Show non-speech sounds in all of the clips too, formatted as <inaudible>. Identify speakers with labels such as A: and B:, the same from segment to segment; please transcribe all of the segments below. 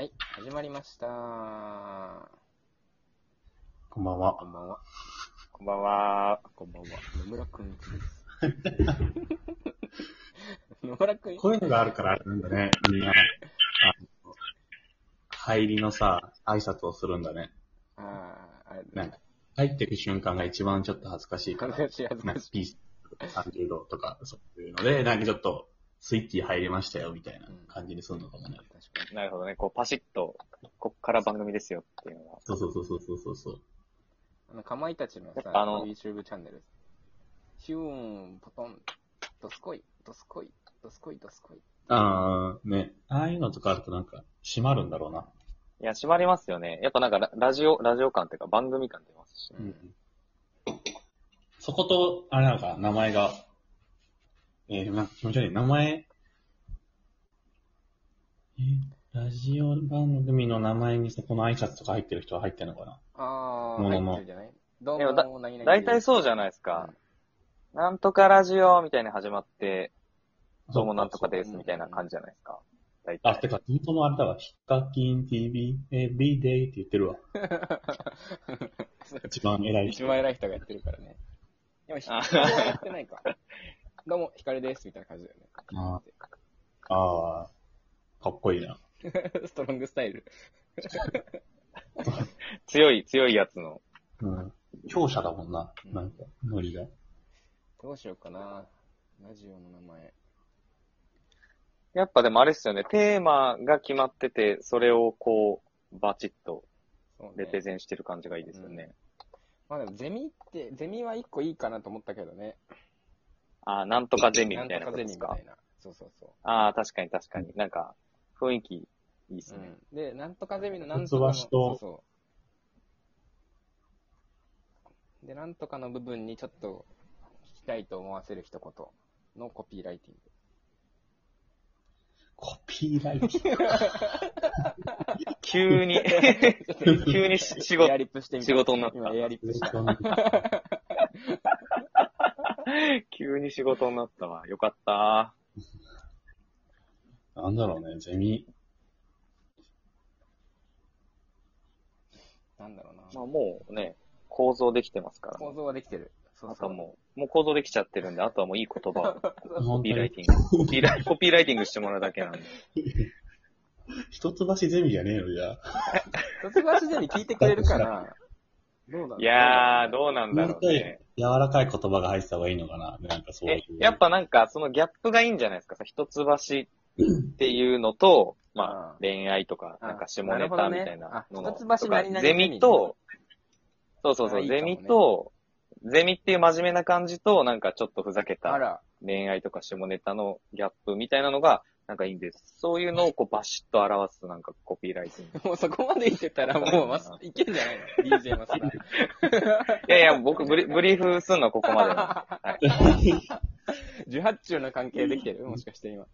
A: はい、始まりました。
B: こんばんは
A: こ。んばんは。
C: こんばんは。
A: こんばんは。野村くんです。<laughs> 野村くん、
B: こういうのがあるからあれなんだね。みんな、入りのさ、挨拶をするんだね。
A: ああ、あれ、
B: なんか、入ってく瞬間が一番ちょっと恥ずかしいから。
A: 恥ずかしい恥ず
B: か
A: かしい。
B: ピース30度とか、そういうので、なんかちょっと、スイッチ入りましたよ、みたいな感じにするのかもね。
C: なるほどね。こう、パシッと、こっから番組ですよっていうのが。
B: そうそうそうそうそうそう。
A: に。あの、かまいたちのさ、
C: あの
A: YouTube チャンネル。ヒューン、ポトン、ドスコイ、ドスコイ、ドスコイ、ドスコイ。
B: あー、ね。ああいうのとかあるとなんか、閉まるんだろうな。
C: いや、締まりますよね。やっぱなんかラ、ラジオ、ラジオ感っていうか番組感出ますし。
A: うん。
B: そこと、あれなんか、名前が、えー、なんか気持ち悪い。名前、えーラジオ番組の名前にそこの挨拶とか入ってる人は入ってるのかな？
A: あー、
B: ものの
A: 入ってるじゃない？どう
C: でもだ
A: も、何々？
C: 大体そうじゃないですか。なんとかラジオみたいに始まって、どうもなんとかですみたいな感じじゃないですか。大
B: あ、
C: 体。
B: てか、本当もあれだわ。ヒカキン TV、every day って言ってるわ。<laughs> 一番偉い人。
A: 一番偉い人がやってるからね。でも、ヒ
C: あ
A: カルはやってないか。<laughs> どうも、ヒカルです、みたいな感じだよね。
B: あああ、かっこいいな。<laughs>
A: ストロングスタイル。<laughs>
C: 強い、強いやつの。
B: うん。強者だもんな。
A: うん
B: なんか、ノリが。
A: どうしようかな。ラジオの名前。
C: やっぱでもあれですよね。テーマが決まってて、それをこう、バチッとレペ
A: ね。
C: ゼンしてる感じがいいですよね。
A: まあでも、ゼミって、ゼミは一個いいかなと思ったけどね。
C: あーなんとかゼミみたい
A: なんとか？ゼ
C: なことですか
A: ミみたい。な。そうそうそ
C: ああ、確かに確かに。なんか、雰囲気いいです
A: う。う
C: ね。
A: ん。で、なんとかゼミのなんとかの。そうそう。で、なんとかの部分にちょっと聞きたいと思わせる一言のコピーライティング。
B: コピーライティング？<laughs>
C: 急に、<laughs> 急にし仕事
A: エア、リップしてみた。
C: 仕事になった
A: 今エアリップした。<laughs>
C: 急に仕事になったわ。よかった。
B: なんだろうね、ゼミ。
A: なんだろうな。
C: まあもうね、構造できてますから。
A: 構造はできてる。そうそう。
C: あとはもう、もう構造できちゃってるんで、あとはもういい言葉をコ
B: 本当
C: ピーライ
B: に。
C: ティング。コピーライコピーライティングしてもらうだけなんで。<laughs>
B: 一橋ゼミじゃねえのじゃあ。<laughs>
A: 卒業ゼミ聞いてくれるかな？どうだ
C: いやー、どうなんだろうね。
B: 柔らかい言葉が入ってた方がいいのかな。なんかそうい
C: え
B: う。、
C: やっぱなんか、そのギャップがいいんじゃないですか。さ一橋っていうのと、まあ、恋愛とか、
A: あ
C: なんか下ネタみたいなののかゼミと、そうそうそう、ゼミと、ゼミっていう真面目な感じと、なんかちょっとふざけ
A: あ
C: た
A: ら、
C: 恋愛とか下ネタのギャップみたいなのが、なんかいいんです。そういうのをこうバシッと表すなんかコピーライティング。<laughs>
A: もうそこまで言ってたらもうマス、いけんじゃないの ?DJ マスター。<laughs>
C: いやいや、僕ブリ、ブリーフすんのはここまでなんで。はい。
A: 受発注の関係できてる？もしかして今。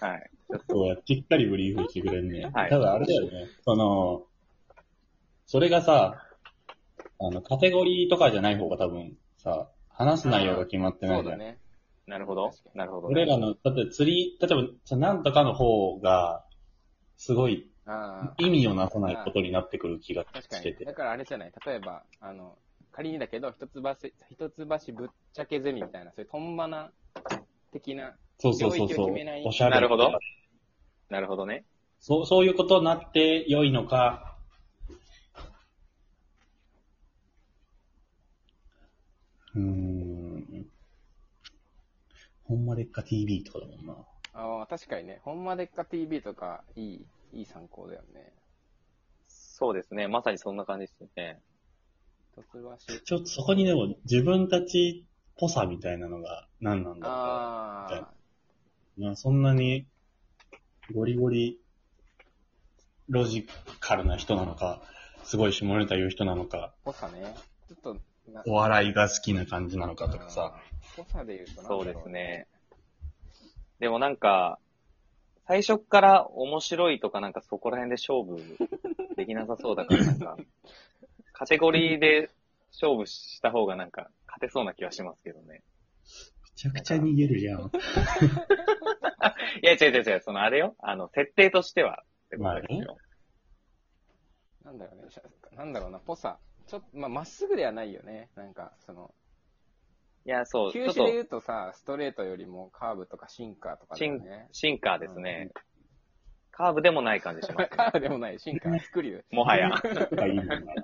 C: はい。
B: そうや、しっかりブリーフしてくれんね。
C: はい
B: ただあれだよね。その、それがさ、あの、カテゴリーとかじゃない方が多分さ、話す内容が決まってないじゃん。
A: そうだね。
C: なるほどなるほど、
B: 俺らの、だって釣り、例えば、さなんとかの方が、すごい意味をなさないことになってくる気が
A: 確かに。
B: してて
A: だ。からあれじゃない例えば、あの、仮にだけど、一橋、一橋ぶっちゃけゼミみたいな、そういうトンバナ的な、
B: そうそうそうそう。おしゃれ。
C: なるほど。なるほどね。
B: そう、そういうことになって良いのか、うーん。ほんまでっか TV とかだもんな。
A: ああ、確かにね、ほんまでっか TV とか、いい、いい参考だよね。
C: そうですね。まさにそんな感じですね。
B: ちょっとそこにでも自分たちっぽさみたいなのが何なんだろ
A: ああ、
B: うな。そんなにゴリゴリロジカルな人なのか、すごい下ネタ言う人なのか、
A: ぽさね。ちょっと、な
B: お笑いが好きな感じなのかとかさ。。
A: ぽさで言うとなんだろ
C: そうです。ね。でもなんか、最初っから面白いとかなんかそこら辺で勝負できなさそうだからなんか、<laughs> カテゴリーで勝負した方がなんか勝てそうな気はしますけどね。
B: めちゃくちゃ逃げるじゃん。
C: いや違う違う違う、そのあれよ。あの、設定としてはってことですよ。
A: なんだろうね、しゃなんだろうな、ぽさ。ちょっと、まあ、まっすぐではないよね。なんか、その、
C: いや、そう、
A: 球種で言うとさ、ストレートよりもカーブとかシンカーとかだ
C: シン。シンカーですね。カーブでもない感じします、<laughs>
A: カーブでもない、シンカー、スクリュー。
C: もはや。
B: とかいいのかな。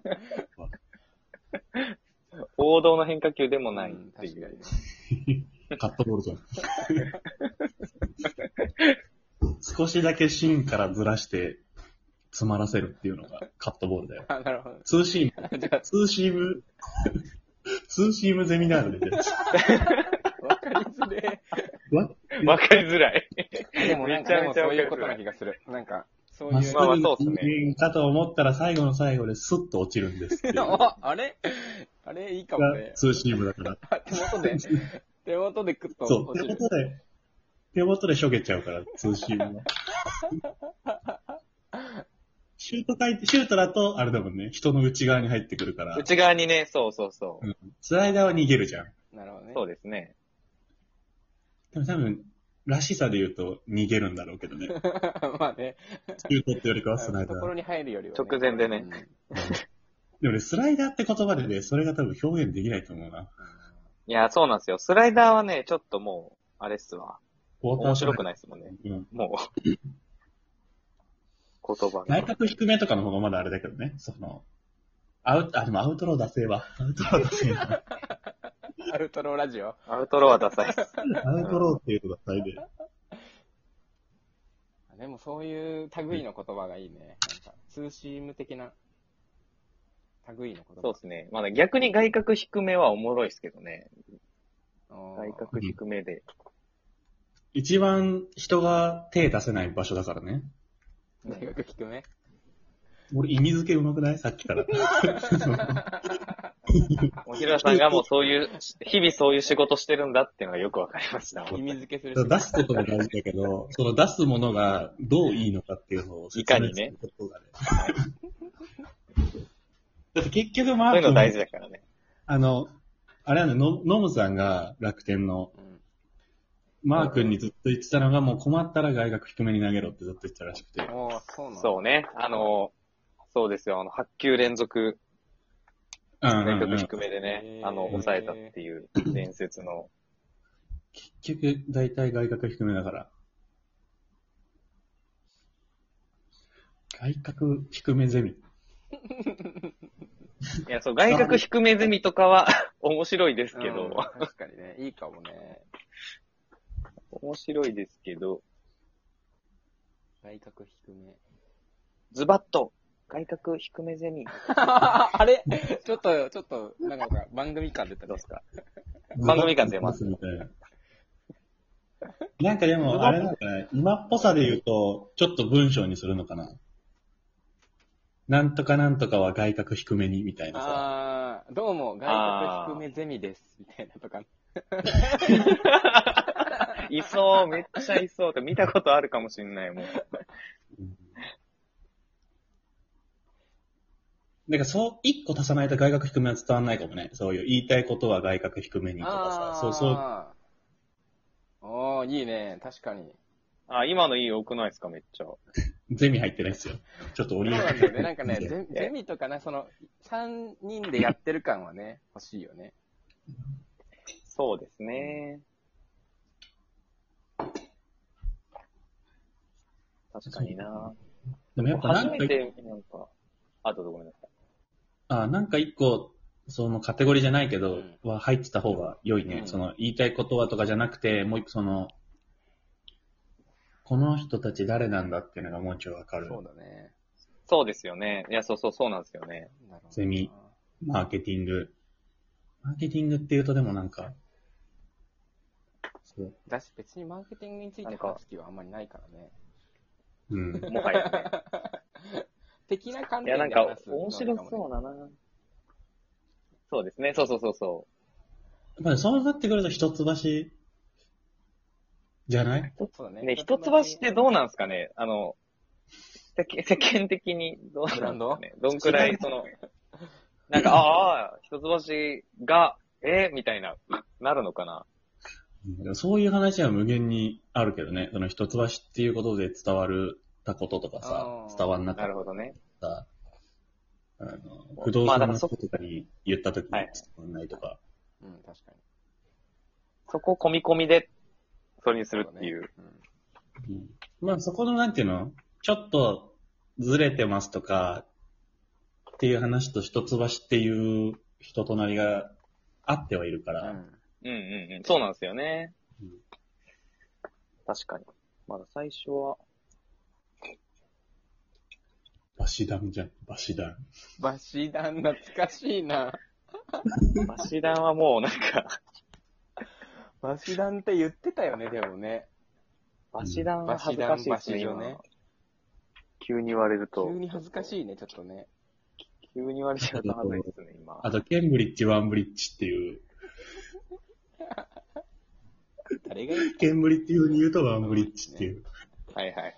C: 王道の変化球でもないっ
A: うん
C: てい
A: 確かに
C: う。
A: ね。
B: カットボールじゃん。<laughs> 少しだけ芯からずらして詰まらせるっていうのがカットボールだよ。
A: あ、なるほど。
B: ツーシーム、<laughs>
A: じゃあ、
B: ツーシーム、<laughs> ツーシームゼミナールで。<laughs>
A: わかりづれ
B: わ
C: わかりづらい。
A: え。でもなんか、でもそういうことな気がする。なんか、そういう。
B: ま
C: あそうっす
B: かと思ったら最後の最後でスッと落ちるんです
A: あ、あれ？あれ？いいかもね
B: が。ツーシームだから。
A: 手元で、手元でクッと
B: そう、手
A: 落ちる。
B: 元で、手元でしょげちゃうから、ツーシームは。シュート回転、シュートだと、あれだもんね、人の内側に入ってくるから、
C: 内側にね、そうそうそう。
B: うんスライダーは逃げるじゃん。
A: なるほどね。
C: そうですね。
B: でも多分、らしさで言うと逃げるんだろうけどね。<laughs>
A: まあね。
B: シュートってよりかはスライダー。
A: 懐に入るよりは、
C: 直前でね
B: でもね、スライダーって言葉でね、それが多分表現できないと思うな。
C: いや、そうなんですよ。スライダーはね、ちょっともう、あれっすわ。面白く
B: ない。
C: ないっすもんね。
B: うん。
C: もう。言葉
B: 内
C: が。
B: 角低めとかの方がまだあれだけどね、その、アウト、あ、でもアウトロー出せば。アウトロー出せば。<laughs>
A: アウトローラジオ。
C: アウトローはダサいっす。
B: アウトローっていうとダサいで。
A: でもそういう類の言葉がいいね。なんか、ツーシーム的な類の言葉。
C: そうですね。まだ逆に外角低めはおもろいっすけどね。外角低めで。
B: 一番人が手出せない場所だからね。
A: 大学低め？
B: 俺意味付けうまくない？さっきから。
C: もうひろさんがもうそういう、日々そういう仕事してるんだっていうのがよくわかりました。<laughs>
A: 意味付けする
B: 出すことも大事だけど、その出すものがどういいのかっていうのを説明することがね。<laughs> だって結局マー君、
C: そういうの大事だからね。
B: あの、あれはね、のノムさんが楽天の、
A: うん
B: マー君にずっと言ってたのが、もう困ったら外角低めに投げろってずっと言ってたらしくて。
A: おーそうなんだ
C: そうね。あの、そうですよ。あの、8球連続、
B: うんうんうん
C: 外角低めでね、あの、抑えたっていう伝説の。
B: 結局、大体外角低めだから。外角低めゼミ。
C: いや、そう、外角低めゼミとかは <laughs> 面白いですけ
A: うん
C: ど、
A: 確かにね、いいかもね。
C: 面白いですけど、
A: 外角低め。
C: ズバッと、外角低めゼミ。<laughs>
A: あれ？ちょっと、ちょっと、なんか番組感出たね
C: どうですか？番組感出ます？
B: みたいな。なんかでも、あれなんかね、今っぽさで言うと、ちょっと文章にするのかな。なんとかなんとかは外角低めに、みたいなさ。
A: あー、どうも、外角低めゼミです、みたいなとか。<laughs>
C: いそう、めっちゃいそうって見たことあるかもしんないもん。
B: なんかそう、一個足さないと外角低めは伝わんないかもね。そういう言いたいことは外角低めにとかさ。そうそう。
A: あーおー、いいね、確かに。
C: あ、今のいい多くないですか、めっちゃ。<laughs>
B: ゼミ入ってないっすよ。ちょっと
A: そう
B: 折り
A: なんだよね。なんかね、ゼゼミとかね、その、3人でやってる感はね、欲しいよね。
C: そうですね。確かにな。
B: でもやっぱなんか
C: 初め、て、なんか、あ、どうぞごめんなさい。
B: あ、なんか一個、そのカテゴリーじゃないけど、
A: うん
B: は入ってた方が良いね。
A: うん
B: その言いたいことはとかじゃなくて、もう一個その、この人たち誰なんだっていうのがもうちょいわかる。
A: そうだね。
C: そうですよね。いや、そうそう、そうなんですよね。
A: なるほど
B: ゼミマーケティング。マーケティングって言うとでもなんか、そう。
A: だし、別にマーケティングについて話す気はあんまりないからね。
B: うん。
C: もはやね。
A: 的な観
C: いや、
A: 点
C: なんか面白そうだな。そうですね。そうそうそうそ
B: やっぱりそうなってくると一橋じゃない？
A: そうだ
C: う。
A: ね。
C: ね、一橋ってどうなんですかね？あの、世間世間的にどうなんですかね？どんくらい、その、なんか、ああ、一橋が、えみたいな、なるのかな？
B: うんそういう話は無限にあるけどね。その一橋っていうことで伝わるたこととかさ伝わんなかっ
C: なるほどね。
B: た。あの、不動産の人とかに言ったときに
C: はい
B: 伝わらないとか。
A: うん、確かに。
C: そこ込み込みで、それにするっていう。
A: そうだね
B: うんまあそこのなんていうの？ちょっとずれてますとか、っていう話と一橋っていう人となりがあってはいるから、
A: うん。
C: うんうんうん。そうなんですよね。
B: うん
C: 確かに。まだ最初は、
B: バシダンじゃん、バシダン。
A: バシダン懐かしいな。
C: バシダンはもうなんか、
A: バシダンって言ってたよね、でもね。
C: バシダンは恥ずかしいですね、
A: ね
C: 急に言われると。
A: 急に恥ずかしいね、ちょっとね。
C: 急に言われちゃうと恥ずいですね、今。
B: あと、ケンブリッジ、ワンブリッジっていう、
A: 誰が言っ
B: ケンブリッジ風に言うとワンブリッジっていう。
C: はいはいはい。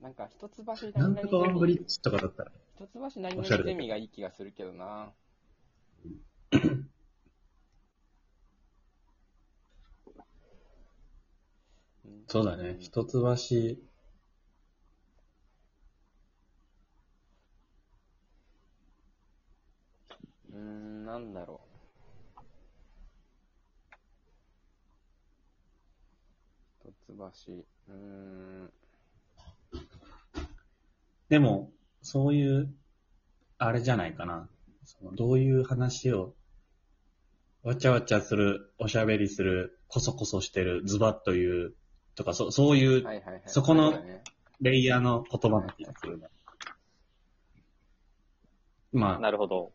A: なんか、一橋
B: なんとかワンブリッ
A: ジ。
B: ジとかだったら、
A: 一橋何々ゼミがいい気がするけどな。
B: そうだね、一橋、
A: うーん、なんだろう。一橋、うーん、
B: でも、そういう、あれじゃないかな。そのどういう話を、わちゃわちゃする、おしゃべりする、こそこそしてる、ズバッという、とか、そそういう
A: はいはいはい。
B: そこの
A: うだね
B: レイヤーの言葉な気がするな。まあ、
C: なるほど。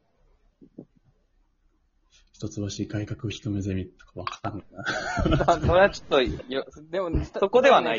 B: 一橋改革一目ゼミとかわかんないな。<laughs>
C: それはちょっとよ、
A: でも、
C: そこではない